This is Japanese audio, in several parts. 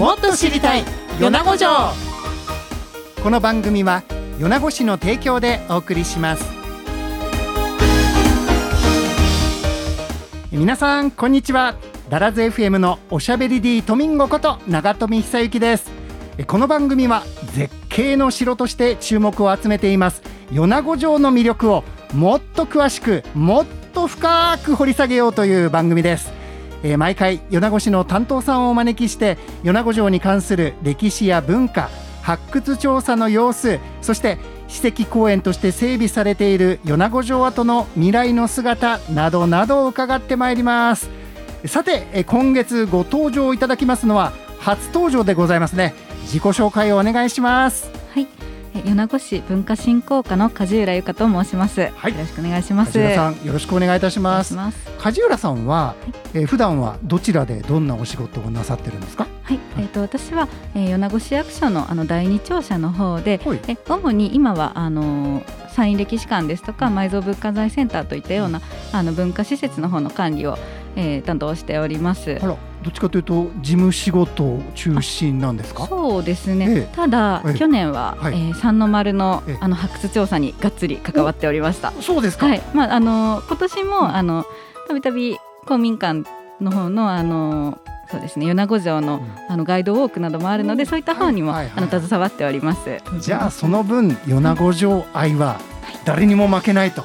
もっと知りたい。米子城。この番組は米子市の提供でお送りします。皆さんこんにちは。ダラズ FM のおしゃべり D トミンゴこと長富久之です。この番組は絶景の城として注目を集めています。米子城の魅力をもっと詳しくもっと深く掘り下げようという番組です。えー、毎回米子市の担当さんをお招きして米子城に関する歴史や文化発掘調査の様子そして史跡公園として整備されている米子城跡の未来の姿などなどを伺ってまいります。さて今月ご登場いただきますのは初登場でございますね。自己紹介をお願いします。はい。米子市文化振興課の梶浦由香と申します、はい、よろしくお願いします。梶浦さんよろしくお願いいたします。梶浦さんは、はい、えー、普段はどちらでどんなお仕事をなさってるんですか？はい、えっ、ー、と私は、えー、米子市役所のあの第二庁舎の方で、はい、え主に今はあの山陰歴史館ですとか埋蔵文化財センターといったようなあの文化施設の方の管理を、えー、担当しております。あらどっちかというと事務仕事中心なんですか？そうですね、ええ、ただ、え、去年は、はい、えー、三の丸の,、あの発掘調査にがっつり関わっておりました。そうですか、はい。まあ、あの今年も、うん、あのたびたび公民館の方のあのそうですね米子城の,、あのガイドウォークなどもあるので、そういった方にも、あの携わっております。じゃあその分米子城愛は誰にも負けないと。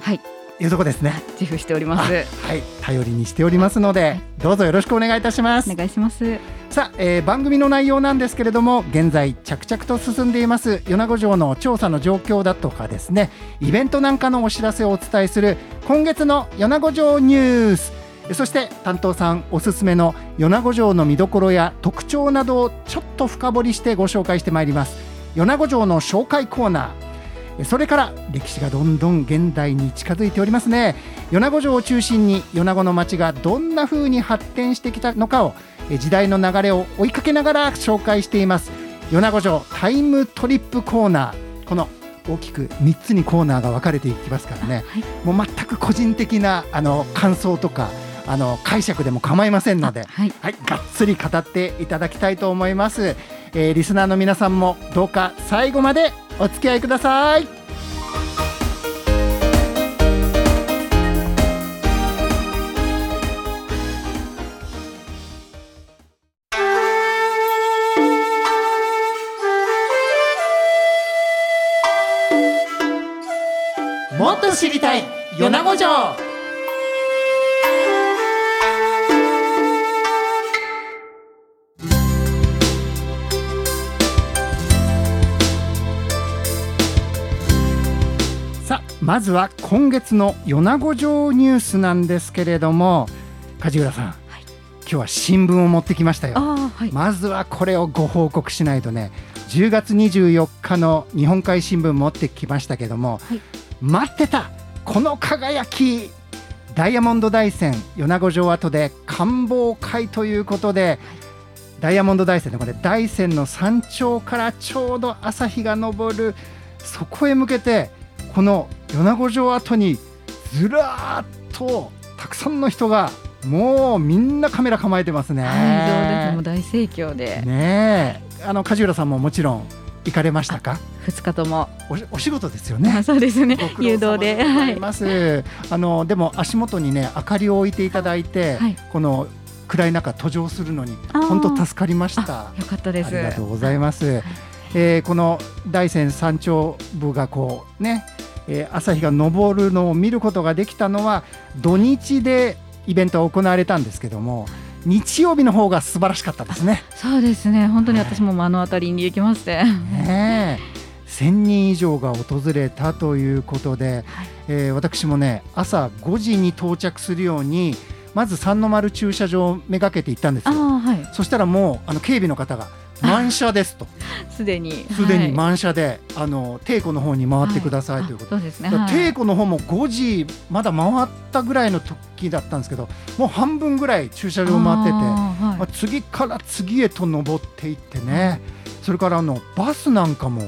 はいいうとこですね。自負しております。はい。頼りにしておりますので、どうぞよろしくお願いいたします。お願いします。さあ、えー、番組の内容なんですけれども現在着々と進んでいます米子城の調査の状況だとかですねイベントなんかのお知らせをお伝えする今月の米子城ニュースそして担当さんおすすめの米子城の見どころや特徴などをちょっと深掘りしてご紹介してまいります。米子城の紹介コーナーそれから歴史がどんどん現代に近づいておりますね。米子城を中心に米子の町がどんな風に発展してきたのかを時代の流れを追いかけながら紹介しています。米子城タイムトリップコーナー。この大きく3つにコーナーが分かれていきますからね、はい、もう全く個人的なあの感想とかあの解釈でも構いませんので、はい、はい、がっつり語っていただきたいと思います、えー、リスナーの皆さんもどうか最後までお付き合いください。もっと知りたい米子城。まずは今月の米子城ニュースなんですけれども梶浦さん、はい、今日は新聞を持ってきましたよ、はい、まずはこれをご報告しないとね10月24日の日本海新聞持ってきましたけども、はい、待ってたこの輝きダイヤモンド大山米子城跡で官房会ということで、ダイヤモンド大山のこれ大山の山頂からちょうど朝日が昇るそこへ向けてこの米子城跡にずらっとたくさんの人がもうみんなカメラ構えてますね。はい、も大盛況で。ねあの梶浦さんももちろん行かれましたか？二日ともお仕事ですよね。そうですね。誘導で。はい。ます。あのでも足元にね明かりを置いていただいて、はい、この暗い中途上するのに本当助かりました。よかったです。ありがとうございます。はい、えー、この大山山頂部がこうねえー、朝日が昇るのを見ることができたのは土日でイベントは行われたんですけども日曜日の方が素晴らしかったですね。そうですね。本当に私も目の当たりに行きまして、ね1000人以上が訪れたということで、はい、えー、私もね朝5時に到着するようにまず三の丸駐車場をめがけて行ったんですよ、はい、そしたらもうあの警備の方が満車ですと。すでに。すでに満車で、はい、あの帝庫の方に回ってくださいということ、で。すね、帝庫の方も5時まだ回ったぐらいの時だったんですけどもう半分ぐらい駐車場回っててまあ、次から次へと登っていってね、それからあのバスなんかも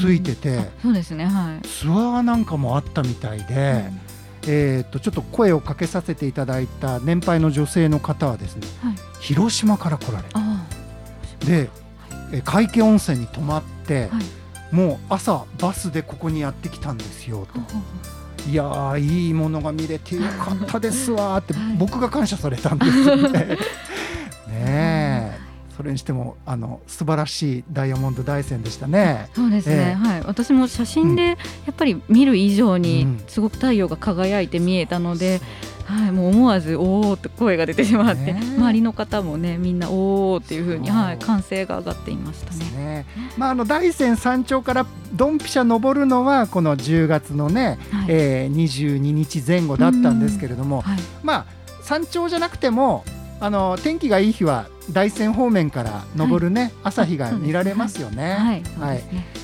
ついてて、うん。うん、そうですね、はい、ツアーなんかもあったみたいで。うん。えー、とちょっと声をかけさせていただいた年配の女性の方はですね、はい、広島から来られたで、え海家温泉に泊まって、はい、もう朝バスでここにやってきたんですよと。いやいいものが見れてよかったですわって 僕が感謝されたんですよね。ねえそれにしてもあの素晴らしいダイヤモンド大山でしたね。そうですね、えー、はい、私も写真でやっぱり見る以上にすごく太陽が輝いて見えたので、う。ん、はい、もう思わずおおって声が出てしまって、ね、周りの方もねみんなおおっていうふうにはい。歓声が上がっていましたね。ね。まああの大山山頂からドンピシャ登るのはこの10月のね、はい、えー、22日前後だったんですけれども、はい、まあ山頂じゃなくてもあの天気がいい日は大山方面から昇るね、はい、朝日が見られますよね。はい、はい、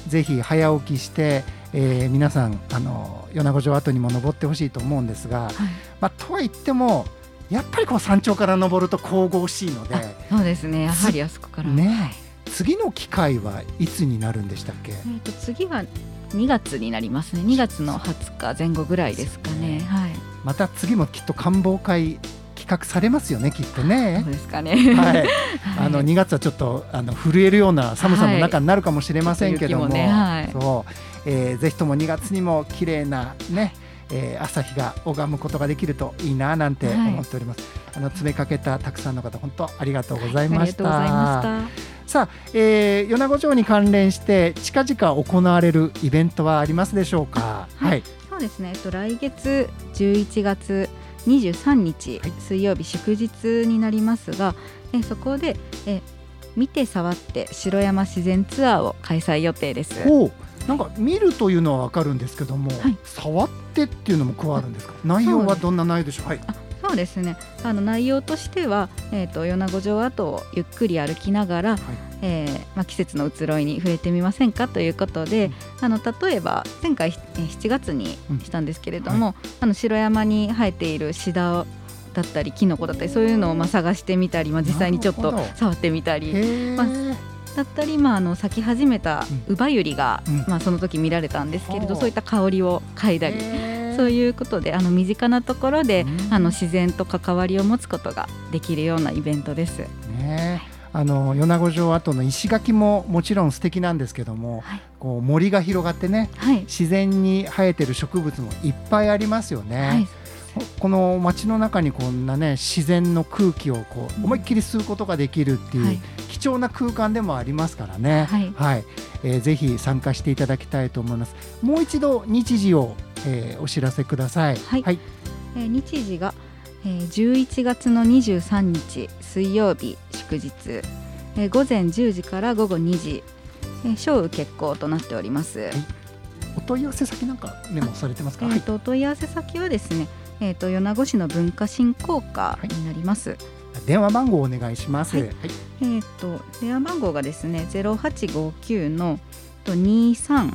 ぜひ早起きして、えー、皆さんあの米子城跡にも登ってほしいと思うんですが、はい、まあとは言ってもやっぱりこう山頂から登ると神々しいので、そうですね。やはりあそこからね。次の機会はいつになるんでしたっけ？えー、と次は2月になりますね。2月の20日前後ぐらいですかね。はい。また次もきっと観望会企画されますよねきっとね。そうですかね。はい。あの2月はちょっとあの震えるような寒さの中になるかもしれませんけども、はいもねはい、そう、えー、ぜひとも2月にも綺麗なね。えー、朝日が拝むことができるといいななんて思っております。はい、あの詰めかけたたくさんの方本当ありがとうございました。はい、さあ、えー、米子城に関連して近々行われるイベントはありますでしょうか？はい、そうですね。えっと来月11月23日、はい、水曜日祝日になりますが、えそこでえ見て触って城山自然ツアーを開催予定です。なんか見るというのはわかるんですけども、はい、触ってっていうのも加わるんですか？内容はどんな内容でしょう？はい。そうですね。あの内容としては、えーと、米子城跡をゆっくり歩きながら、はい、えー、まあ、季節の移ろいに触れてみませんかということで、うん、あの例えば前回7月にしたんですけれども、うん。はい、あの城山に生えているシダだったりキノコだったりそういうのをまあ探してみたり、まあ、実際にちょっと触ってみたり。まあだったり、まあ、あの咲き始めたウバユリが、うん、まあ、その時見られたんですけれど、そういった香りを嗅いだりそういうことであの身近なところで、あの自然と関わりを持つことができるようなイベントです。ね。あの米子城跡の石垣ももちろん素敵なんですけども、はい、こう森が広がってね、はい、自然に生えてる植物もいっぱいありますよね。はいこの街の中にこんなね自然の空気をこう思いっきり吸うことができるっていう貴重な空間でもありますからね、はい、はい、えー、ぜひ参加していただきたいと思います。もう一度日時をえー、お知らせください。はい。はい、えー、日時が、えー、11月の23日水曜日祝日、えー、午前10時から午後2時、えー、小雨決行となっております。はい、お問い合わせ先なんかメモされてますか？えーと、お問い合わせ先はですね、えっ、ー、と米子市の文化振興課になります。はい電話番号お願いします。はい、えっ、と電話番号がですねゼロ八五九のと二三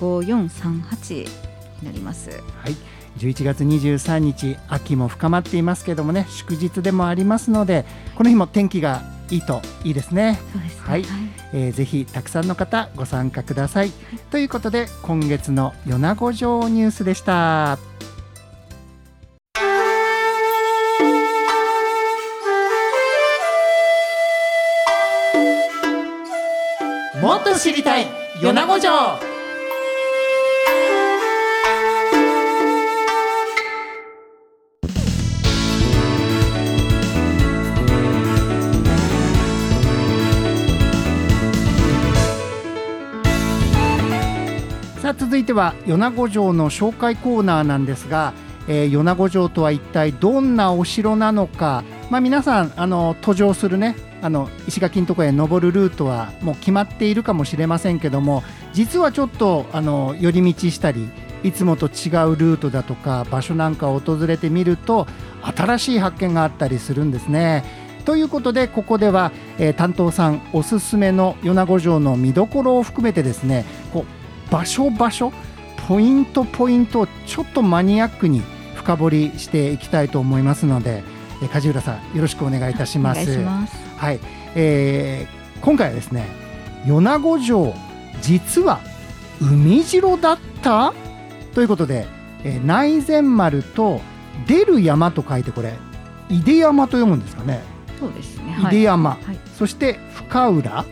五四三八なります。はい。11月23日秋も深まっていますけどもね祝日でもありますのでこの日も天気がいいといいですね。そうですねはい、はい、えー、ぜひたくさんの方ご参加ください。はい、ということで今月の米子城ニュースでした。と知りたい。米子城。さあ続いては米子城の紹介コーナーなんですが、えー、米子城とは一体どんなお城なのか、まあ、皆さんあの途上するねあの石垣のところへ登るルートはもう決まっているかもしれませんけども実はちょっとあの寄り道したりいつもと違うルートだとか場所なんかを訪れてみると新しい発見があったりするんですね。ということでここでは、えー、担当さんおすすめの米子城の見どころを含めてですねこう場所場所ポイントポイントをちょっとマニアックに深掘りしていきたいと思いますので、梶浦さんよろしくお願いいたします。はい、えー、今回はですね米子城実は海城だった？ということで、えー、内前丸と出る山と書いてこれ出山と読むんですかね？そうですね。出山、はい、そして深浦。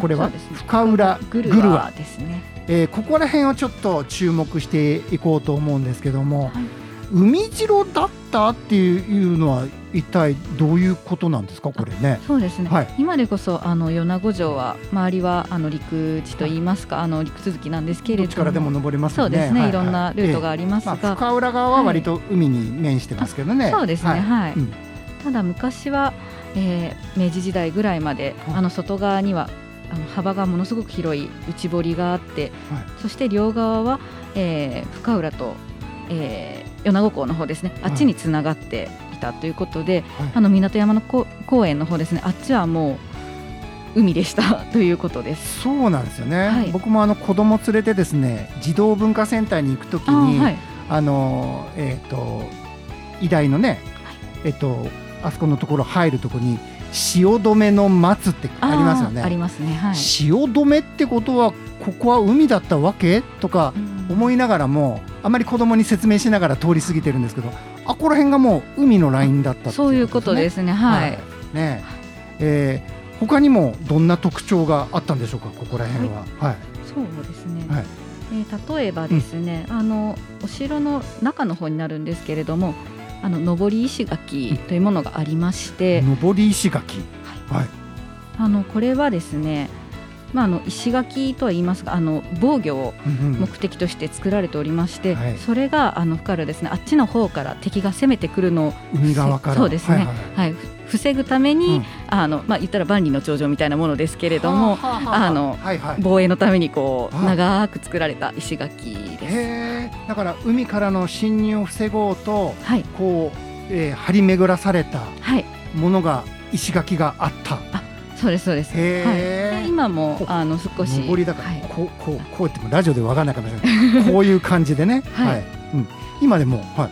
これは、ね、深浦グルワですね。えー、ここら辺をちょっと注目していこうと思うんですけども、はい、海城だった？っていうのは一体どういうことなんですか？これね。そうですね。はい、今でこそあの米子城は周りはあの陸地といいますか、はい、あの陸続きなんですけれども、力でも登れます、ね、そうですね、はい、い。ろんなルートがありますが、えーまあ、深浦側は割と海に面してますけどね。そうですね。はい。うん、ただ昔は、えー、明治時代ぐらいまで、あの外側にはあの幅がものすごく広い内堀があって、そして両側は、えー、深浦と、えー、米子港の方ですね。あっちにつながっていたということで、はい、あの港山の公園の方ですね。あっちはもう海でした。ということです。そうなんですよね、はい、僕もあの子供連れてですね児童文化センターに行くときにあ、はい、あのえっ、ー、と医大のね、えっ、ー、とあそこのところ入るところに汐留の松ってありますよね。ありますね、はい、汐留ってことはここは海だったわけ？とか思いながらも、あまり子供に説明しながら通り過ぎてるんですけどあこら辺がもう海のラインだったっ、ね、そういうことですね。はい、はい、ねえ。ー、他にもどんな特徴があったんでしょうか？ここら辺は、はい、そうですね、はい。えー、例えばですね、うん、あのお城の中の方になるんですけれどもあの上り石垣というものがありまして、上り石垣、はい、あのこれはですねまあ、あの石垣とは言いますがあの防御を目的として作られておりまして、うんうん、それがあの深るですね。あっちの方から敵が攻めてくるのを海側から。そうですね、はい、はいはい、防ぐために、うん、あのまあ、言ったら万里の長城みたいなものですけれども、はあはあ、あ。の、はいはい、防衛のためにこう長く作られた石垣です。だから海からの侵入を防ごうと、はい、こう、えー、張り巡らされたものが、石垣があった。あそうですそうです。はい、今もあの少し上りだから、はい、こうこうこうやってもラジオでわかんないかもしれない。こういう感じでね。はい。うん。今でもはい。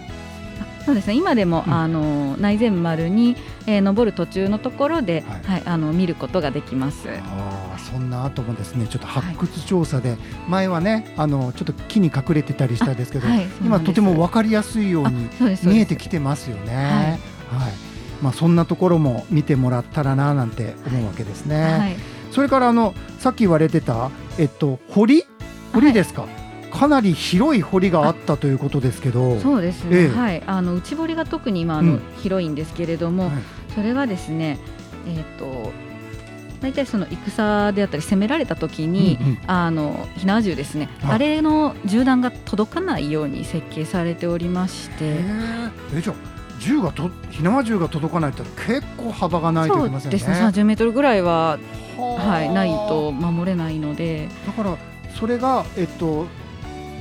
そうですね。今でも、うん、あの内前丸に、えー、登る途中のところで、はい、はい、あの見ることができます。ああ、そんな後もですね、ちょっと発掘調査で、はい、前はね、あのちょっと木に隠れてたりしたんですけど、はい、今とてもわかりやすいように見えてきてますよね。はい。まあ、そんなところも見てもらったらななんて思うわけですね。はい、それからあのさっき言われてた、えっと、堀？堀ですか、はい、かなり広い堀があったということですけど。そうですね、ええ、はい、あの内堀が特に今あの、うん、広いんですけれども、はい、それはですね、えっと大体その戦であったり攻められた時に、うんうん、あの火縄銃ですね、あれの銃弾が届かないように設計されておりまして。え。じゃ銃がと火縄銃が届かないって結構幅がないといけませんね。そうですね。30メートルぐらいははいないと守れないので。だからそれがえっと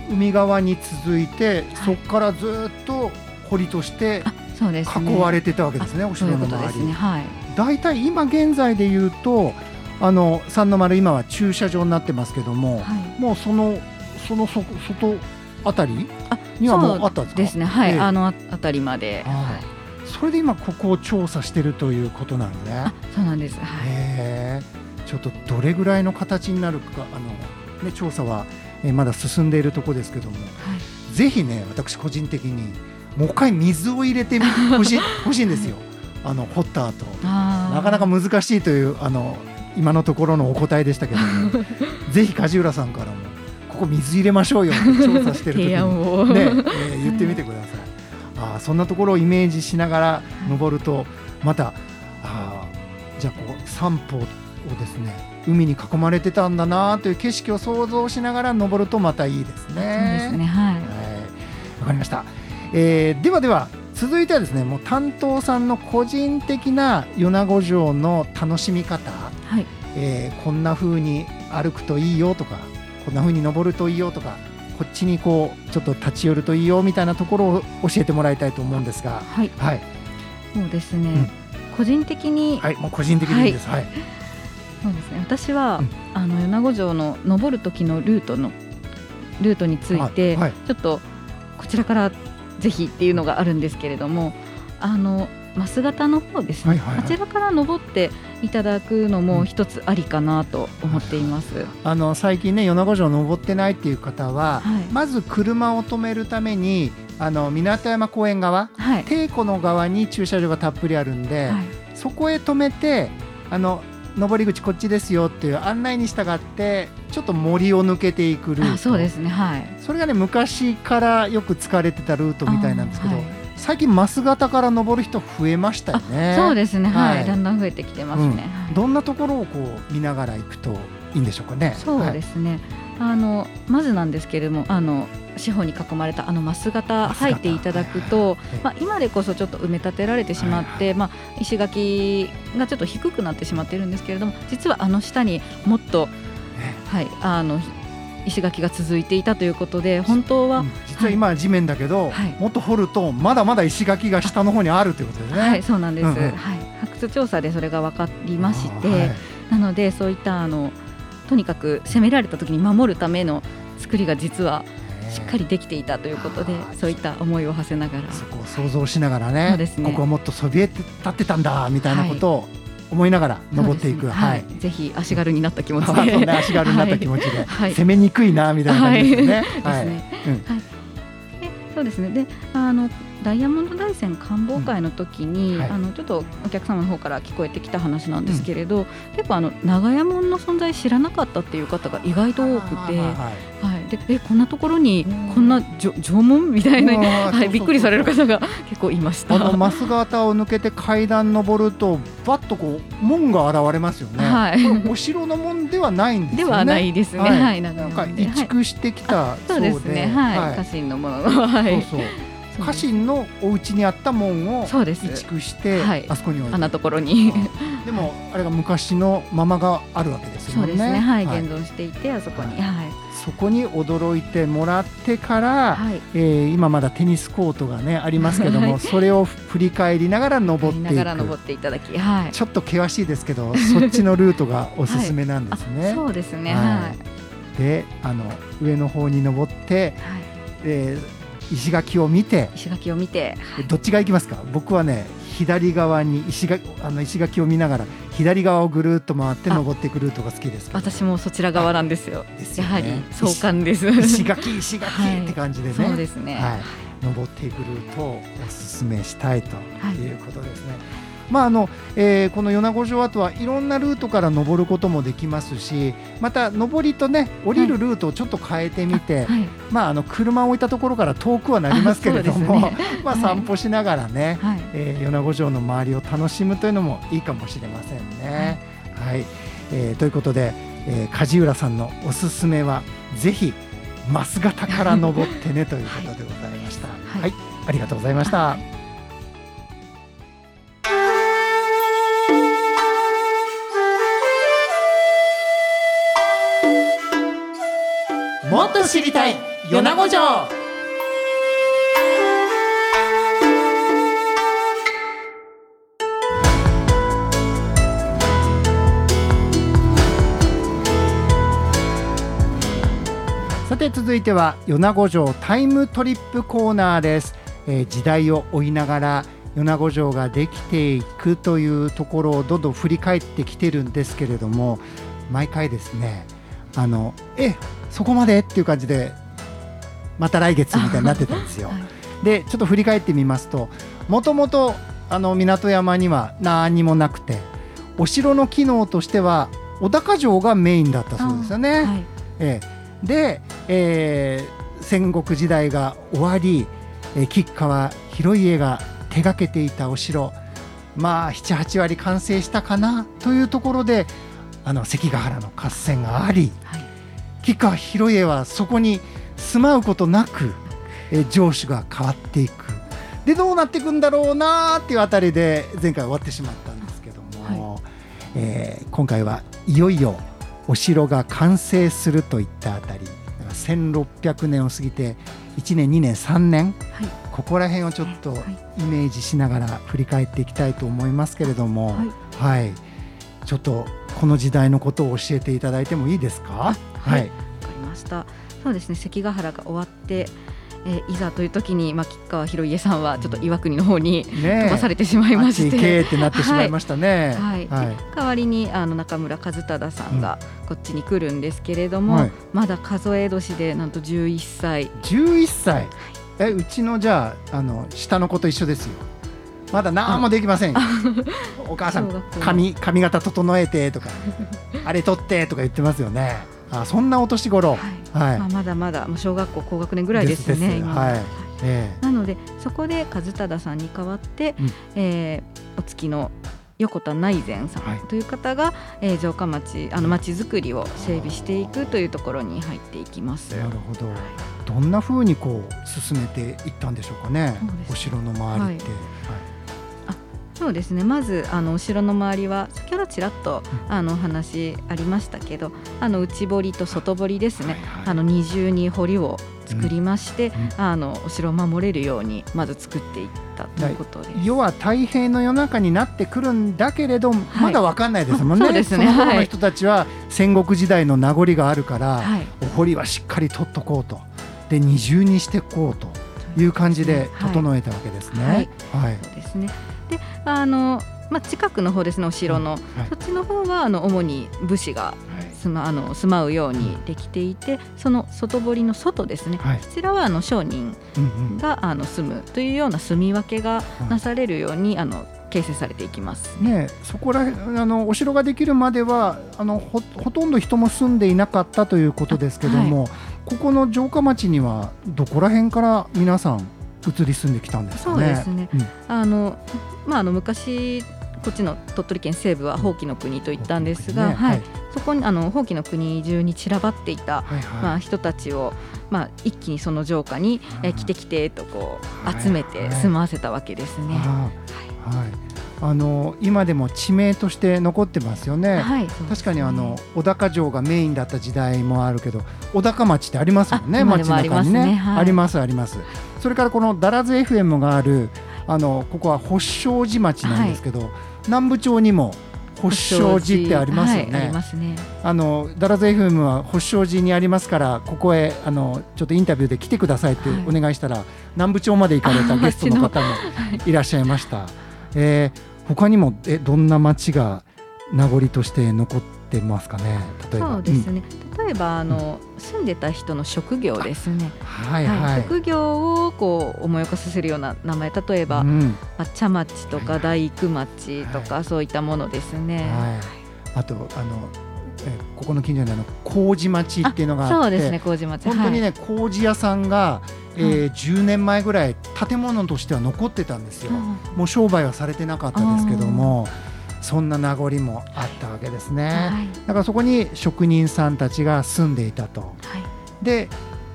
海側に続いて、はい、そこからずっと堀として囲われてたわけですね。お城の周り。ね、はい。大体今現在で言うと。あの三の丸今は駐車場になってますけども、はい、もうそのその外あたり？にはもうあったんですか？ですね。はい、えー、あのあたりまで、はい、それで今ここを調査してるということなんでね。そうなんです、はい、ちょっとどれぐらいの形になるかあの、ね、調査は、えー、まだ進んでいるところですけども、はい、ぜひね私個人的にもう一回水を入れてほしい 欲しいんですよ。あの掘った後。なかなか難しいというあの今のところのお答えでしたけども。ぜひ梶浦さんからもここ水入れましょうよって 調査してる時に、ねえー、言ってみてください。あそんなところをイメージしながら登るとまたあじゃあこう散歩をですね海に囲まれてたんだなという景色を想像しながら登るとまたいいですね。そうですねはい。わ、かりました。えー、ではでは続いてはですねもう担当さんの個人的な米子城の楽しみ方、はいえー、こんな風に歩くといいよとかこんな風に登るといいよとかこっちにこうちょっと立ち寄るといいよみたいなところを教えてもらいたいと思うんですがはい、はい、そうですね、うん、個人的にはいもう個人的にです、はい、はい、そうですね。私は、うん、あの米子城の登る時のルートのルートについて、はい、ちょっとこちらからぜひっていうのがあるんですけれどもあの増型の方ですね、あちらから登っていただくのも一つありかなと思っています、あの最近ね米子城登ってないっていう方は、はい、まず車を止めるためにあの港山公園側、はい、帝湖の側に駐車場がたっぷりあるんで、はい、そこへ止めてあの登り口こっちですよっていう案内に従ってちょっと森を抜けていくルート。そうですね。はい。それがね昔からよく使われてたルートみたいなんですけど、はい、最近増形から登る人増えましたよね。そうですね、はい、はい、だんだん増えてきてますね、うん、どんなところをこう見ながら行くといいんでしょうかね。そうですね、はい、あのまずなんですけれどもあの四方に囲まれたあの増型入っていただくと、まあ、今でこそちょっと埋め立てられてしまって、まあ、石垣がちょっと低くなってしまっているんですけれども実はあの下にもっと、はい、あの石垣が続いていたということで本当は、実は今は地面だけど、はい、もっと掘るとまだまだ石垣が下の方にあるということですね。はいそうなんです、うんうん、はい、発掘調査でそれが分かりまして、はい、なのでそういったあのとにかく攻められた時に守るための作りが実はしっかりできていたということでそういった思いを馳せながら。そこを想像しながらね、ね、ここはもっとそびえ立ってたんだみたいなことを思いながら登っていく、はい、はい、ぜひ足軽になった気持ちで、ね、足軽になった気持ちで、はい、攻めにくいなみたいな感じですね。はい、そうですね。であのダイヤモンド大山観望会の時に、うん。はい、あのちょっとお客様の方から聞こえてきた話なんですけれど、うん、結構あの長屋門の存在知らなかったっていう方が意外と多くて、はい、でえこんなところにこんな縄文みたいな、はい、びっくりされる方が 結構いました。あの増型を抜けて階段登るとバッとこう門が現れますよね。はい、お城の門ではないんですよね。ではないですね。はい、なんか移築してきたそうですね。はい、家臣のものはい。そうそう。家臣のお家にあった門を移築して、はい、あそこにあんなところに。でもあれが昔のままがあるわけですよね。そうですね。はい、現存していてあそこに、はい、そこに驚いてもらってから、はい、えー、今まだテニスコートがねありますけども、はい、それを振り返りながら登っていく。登っていただき、はい、ちょっと険しいですけどそっちのルートがおすすめなんですね。そうですね、はい、であの上の方に登って、はい。えー石垣を見て石垣を見て、はい、どっちが行きますか？僕はね左側に石垣あの石垣を見ながら左側をぐるっと回って登ってくるルートが好きです私もそちら側なんですよ。やはり壮観です。石垣 石垣って感じでね。そうですね。はい。登っていくルートをお勧めしたいということですね。はいまああのえー、この米子城跡はいろんなルートから登ることもできますしまた上りとね降りるルートをちょっと変えてみて、はい、まあ、あの車を置いたところから遠くはなりますけれども、ね、まあ、散歩しながらね、はい、えー、米子城の周りを楽しむというのもいいかもしれませんね。はい、はい、えー、ということで、えー、梶浦さんのおすすめはぜひ増形から登ってねということでございました。はい、ありがとうございました。知りたい。米子城。さて続いては米子城タイムトリップコーナーです、えー、時代を追いながら米子城ができていくというところをどんどん振り返ってきてるんですけれども毎回ですねあのえそこまでっていう感じでまた来月みたいになってたんですよ。はい、でちょっと振り返ってみますともともと港山には何にもなくてお城の機能としては小高城がメインだったそうですよね。はい、えー、で、えー、戦国時代が終わり、えー、吉川広家が手がけていたお城まあ78割完成したかなというところであの関ヶ原の合戦があり、はい、吉川広家はそこに住まうことなく、え城主が変わっていく。でどうなっていくんだろうなっていうあたりで前回終わってしまったんですけども、はい、えー、今回はいよいよお城が完成するといったあたり。1600年を過ぎて1年2年3年、はい、ここら辺をちょっとイメージしながら振り返っていきたいと思いますけれども、はい、はい、ちょっとこの時代のことを教えていただいてもいいですか？はい、わ、はい、かりました。そうですね。関ヶ原が終わって。えー、いざという時に、まあ、吉川広家さんはちょっと岩国の方に飛ばされてしまいまして、ね、ってなってしまいましたね。はい、はい、代わりにあの中村和忠さんがこっちに来るんですけれども、うんはい、まだ数え年でなんと11歳。11歳、えうちのじゃああの下の子と一緒ですよ。まだ何もできません お母さん髪髪型整えてとか あれ取ってとか言ってますよね。あそんなお年頃、はい、はい、まあ、まだまだ小学校高学年ぐらいですねはい、えー、なのでそこで和忠さんに代わって、うん、えー、お月の横田内善さんという方が、はい、えー、城下町あの町づくりを整備していくというところに入っていきます。なるほど。どんなふうにこう進めていったんでしょうかね。お城の周りって。はいそうですね。まずあのお城の周りは先ほどちらっと、あのお話ありましたけどあの内堀と外堀ですね、はいはい、あの二重に堀を作りまして、うん。うん、あのお城を守れるようにまず作っていったということです。要は太平の世の中になってくるんだけれど、まだ分かんないですもんね、そうですね。その人たちは戦国時代の名残があるから、はい、お堀はしっかり取っとこうと。で二重にしていこうという感じで整えたわけですね。はい、はい、そうですねであのまあ、近くの方ですねお城の、はい、そっちの方はあの主に武士が住ま,、あの住まうようにできていてその外堀の外ですね、はい、こちらはあの商人が、あの住むというような住み分けがなされるように、あの形成されていきます、ね、そこらあのお城ができるまではあのほほとんど人も住んでいなかったということですけども、はい、ここの城下町にはどこら辺から皆さん移り住んできたんですかね。そうですね、うん、あのまあ、あの昔こっちの鳥取県西部はほうきの国と言ったんですが、ね、はい、そこにあのほうきの国中に散らばっていた、はい。はい、まあ、人たちを、まあ、一気にその城下に、え来てきてとこう集めて住まわせたわけですね。はい、はいあの今でも地名として残ってますよね。はい、ね確かにあの小高城がメインだった時代もあるけど小高町ってありますもんね町中にね、ねはい、ありますあります。それからこのダラズ FM があるあのここは保証寺町なんですけど、はい、南部町にも保証寺ってありますよね。はい、ありますね。あのダラズ FM は保証寺にありますからここへあのちょっとインタビューで来てくださいってお願いしたら、はい、南部町まで行かれたゲストの方もいらっしゃいました。えー、他にもえどんな町が名残として残ってますかね？例えば。そうですね、うん、例えばあの、うん、住んでた人の職業ですね、はいはい、はい、職業をこう思い起こさせるような名前例えば、うん、茶町とか大工町とか、はい、そういったものですね。はい、あとあのえここの近所にあの麹町っていうのがあって。そうですね麹町。本当にね、はい、麹屋さんが、えー、10年前ぐらい建物としては残ってたんですよ、もう商売はされてなかったですけどもそんな名残もあったわけですね、はい、だからそこに職人さんたちが住んでいたと、はい、で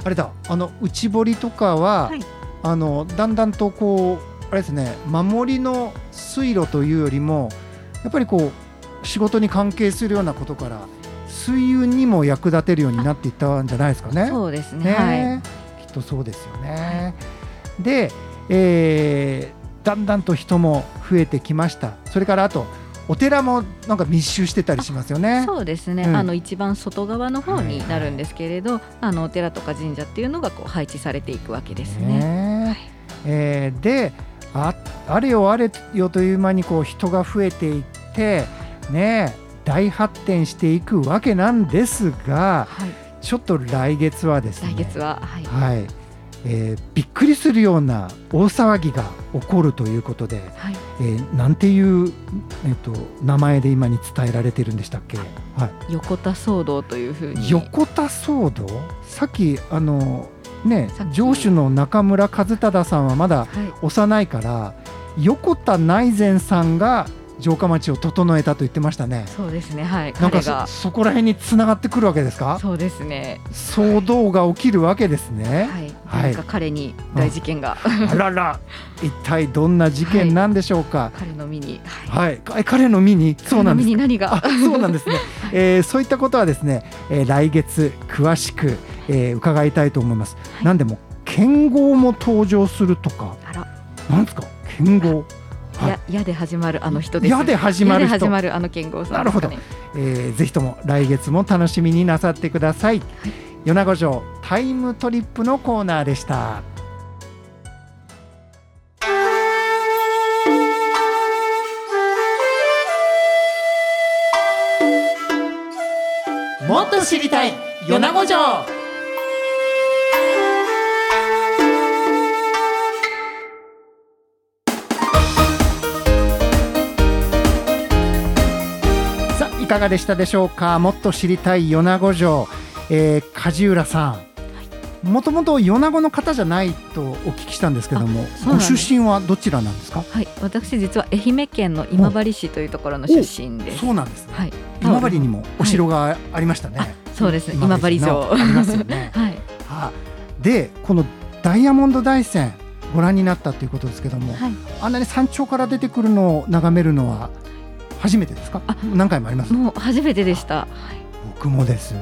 あれだあの内堀とかは、はい、あのだんだんとこうあれですね守りの水路というよりもやっぱりこう仕事に関係するようなことから水運にも役立てるようになっていったんじゃないですかね。そうですね、はい、とそうですよね。で、えー、だんだんと人も増えてきました。それからあとお寺もなんか密集してたりしますよね。そうですね、うん、あの一番外側の方になるんですけれど、はい、あのお寺とか神社っていうのがこう配置されていくわけですね。ねはい、えー、でああれよあれよという間にこう人が増えていってね大発展していくわけなんですが、はい、ちょっと来月はですね来月ははい、はい。えー、びっくりするような大騒ぎが起こるということで、はい。えー、なんていう、えーと、名前で今に伝えられてるんでしたっけ、はい、横田騒動というふうに。横田騒動？さっきあのね上司の中村和忠さんはまだ幼いから、はい、横田内善さんが城下町を整えたと言ってましたね。そうですね。はい。なんかそそこら辺に繋がってくるわけですか？そうですね。騒動が起きるわけですね。はい。はい。彼に大事件が、うん、あらら、一体どんな事件なんでしょうか？はい、彼の身に。はい。はい、彼の身に？そうなんです。何が？そうなんですね。えー、そういったことはですね、えー、来月詳しく、えー、伺いたいと思います。はい、なんでも剣豪も登場するとか。あら。なんですか？剣豪。や、やで始まるあの人です。やで始まる始まるあの剣豪さん、ね、なるほど。えー、ぜひとも来月も楽しみになさってください。はい、米子城タイムトリップのコーナーでした。もっと知りたい米子城かがでしたでしょうか？もっと知りたい米子城、えー、梶浦さん。もともと米子の方じゃないとお聞きしたんですけどもご出身はどちらなんですか？はい。私実は愛媛県の今治市というところの出身です。そうなんですね、はい、今治にもお城がありましたね、はい、そうです今治城。ありますよね。はい、はでこのダイヤモンド大山ご覧になったということですけども、はい、あんなに山頂から出てくるのを眺めるのは初めてですか？何回もあります。もう初めてでした、僕もです。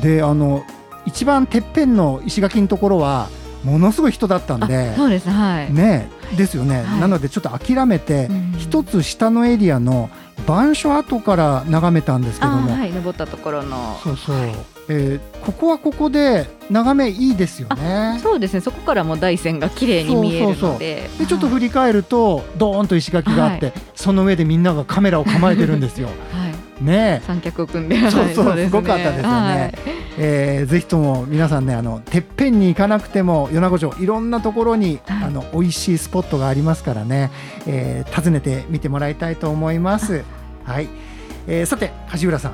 であの一番てっぺんの石垣のところはものすごい人だったんでそうです。はい。ねですよね、はい、なのでちょっと諦めて一、つ下のエリアの板書跡から眺めたんですけども、はい、登ったところの。そうそう、はい、えー、ここはここで眺めいいですよね。そうですね。そこからも大山が綺麗に見えるので。でちょっと振り返ると、どーんと石垣があって、はい、その上でみんながカメラを構えてるんですよ。はいね。三脚を組んで。そうそう、すごかったですよね、はい、えー、ぜひとも皆さんねあのてっぺんに行かなくても米子城いろんなところに、はい、あの美味しいスポットがありますからね、えー、訪ねてみてもらいたいと思います。はい、えー、さて梶浦さん。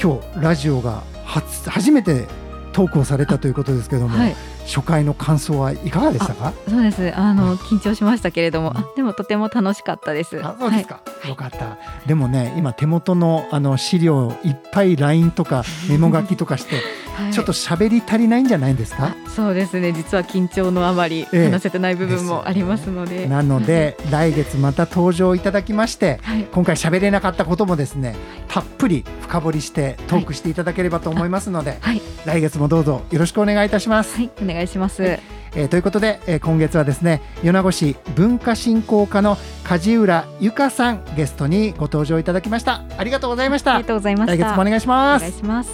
今日ラジオが初初めてトークをされたということですけども、はい、初回の感想はいかがでしたか？そうです。あの、緊張しましたけれども、あでもとても楽しかったです。あそうですか、はい、よかった。でもね今手元のあの資料いっぱい LINE とか メモ書きとかしてはい、ちょっと喋り足りないんじゃないんですか？そうですね。実は緊張のあまり話せてない部分もありますので、ええ、なので来月また登場いただきまして、はい、今回喋れなかったこともですねたっぷり深掘りしてトークしていただければと思いますので、はい、来月もどうぞよろしくお願いいたします。はい、お願いします、えー、ということで、えー、今月はですね米子市文化振興課の梶浦由香さんゲストにご登場いただきました。ありがとうございました。ありがとうございまし来月もお願いします。お願いします。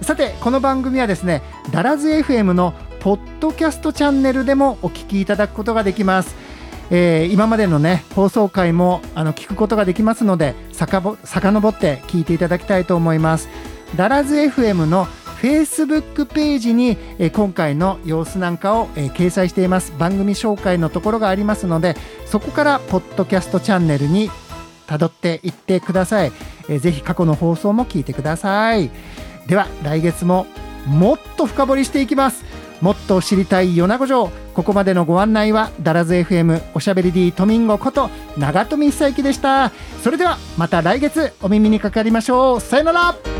さてこの番組はですねダラズ FM のポッドキャストチャンネルでもお聞きいただくことができます、えー、今までのね放送回もあの聞くことができますのでさかぼ遡って聞いていただきたいと思います。ダラズ FM のフェイスブックページに、え、今回の様子なんかを、え、掲載しています。番組紹介のところがありますのでそこからポッドキャストチャンネルにたどっていってください、えー、ぜひ過去の放送も聞いてください。では来月ももっと深掘りしていきます。もっと知りたい米子城。ここまでのご案内はダラズ FM おしゃべり D トミンゴこと長富久之でした。それではまた来月お耳にかかりましょう。さよなら。